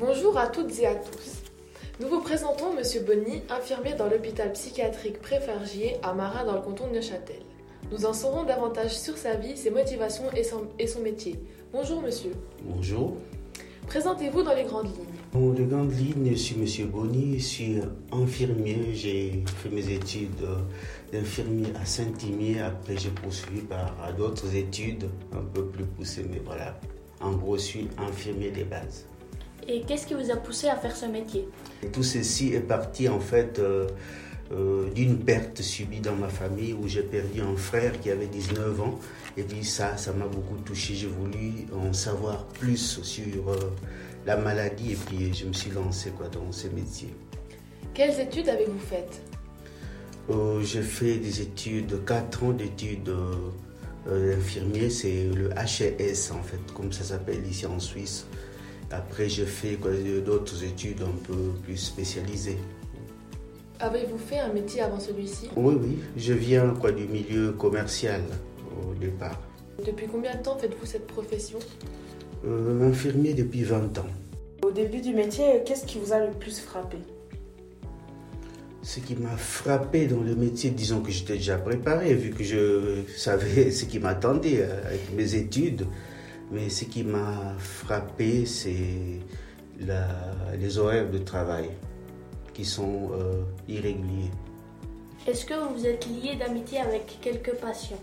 Bonjour à toutes et à tous. Nous vous présentons Monsieur Bonny, infirmier dans l'hôpital psychiatrique Préfargier à Marin dans le canton de Neuchâtel. Nous en saurons davantage sur sa vie, ses motivations et son, et son métier. Bonjour monsieur. Bonjour. Présentez-vous dans les grandes lignes. Dans les grandes lignes, je suis Monsieur Bonny, je suis infirmier. J'ai fait mes études d'infirmier à Saint-Imier. Après, j'ai poursuivi par d'autres études un peu plus poussées, mais voilà. En gros, je suis infirmier des bases. Et qu'est-ce qui vous a poussé à faire ce métier? Tout ceci est parti en fait euh, euh, d'une perte subie dans ma famille où j'ai perdu un frère qui avait 19 ans. Et puis ça, ça m'a beaucoup touché. J'ai voulu en savoir plus sur euh, la maladie et puis je me suis lancé quoi, dans ce métier. Quelles études avez-vous faites? J'ai fait des études, 4 ans d'études d'infirmier. C'est le HES en fait, comme ça s'appelle ici en Suisse. Après, j'ai fait d'autres études un peu plus spécialisées. Avez-vous fait un métier avant celui-ci? Oui, oui. Je viens quoi, du milieu commercial au départ. Depuis combien de temps faites-vous cette profession? Euh, Infirmier depuis 20 ans. Au début du métier, qu'est-ce qui vous a le plus frappé? Ce qui m'a frappé dans le métier, disons que j'étais déjà préparé, vu que je savais ce qui m'attendait euh, avec mes études. Mais ce qui m'a frappé, c'est les horaires de travail qui sont euh, irréguliers. Est-ce que vous êtes lié d'amitié avec quelques patients?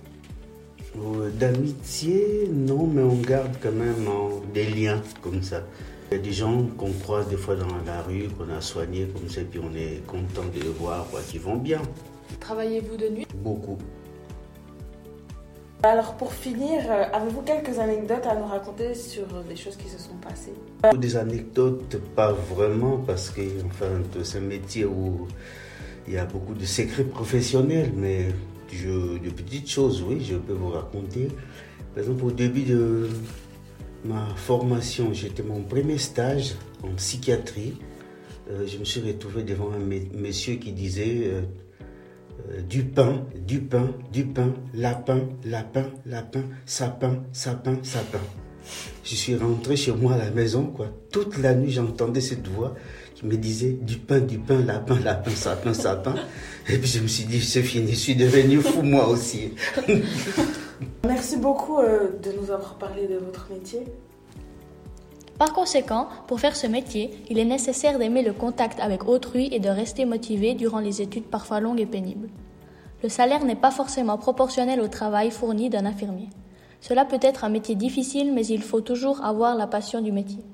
Euh, D'amitié, non, mais on garde quand même des liens comme ça. Il y a des gens qu'on croise des fois dans la rue, qu'on a soignés comme ça, et puis on est content de les voir, quoi, qui vont bien. Travaillez-vous de nuit? Beaucoup. Alors pour finir, euh, avez-vous quelques anecdotes à nous raconter sur des choses qui se sont passées? Des anecdotes, pas vraiment, parce que enfin, c'est un métier où il y a beaucoup de secrets professionnels, mais de petites choses, oui, je peux vous raconter. Par exemple, au début de ma formation, j'étais mon premier stage en psychiatrie. Euh, je me suis retrouvé devant un monsieur qui disait euh, euh, du pain, du pain, du pain, lapin, lapin, lapin, sapin, sapin, sapin. Je suis rentré chez moi à la maison, quoi. Toute la nuit, j'entendais cette voix qui me disait du pain, du pain, lapin, lapin, sapin, sapin. Et puis je me suis dit, c'est fini, je suis devenu fou moi aussi. Merci beaucoup euh, de nous avoir parlé de votre métier. Par conséquent, pour faire ce métier, il est nécessaire d'aimer le contact avec autrui et de rester motivé durant les études parfois longues et pénibles. Le salaire n'est pas forcément proportionnel au travail fourni d'un infirmier. Cela peut être un métier difficile, mais il faut toujours avoir la passion du métier.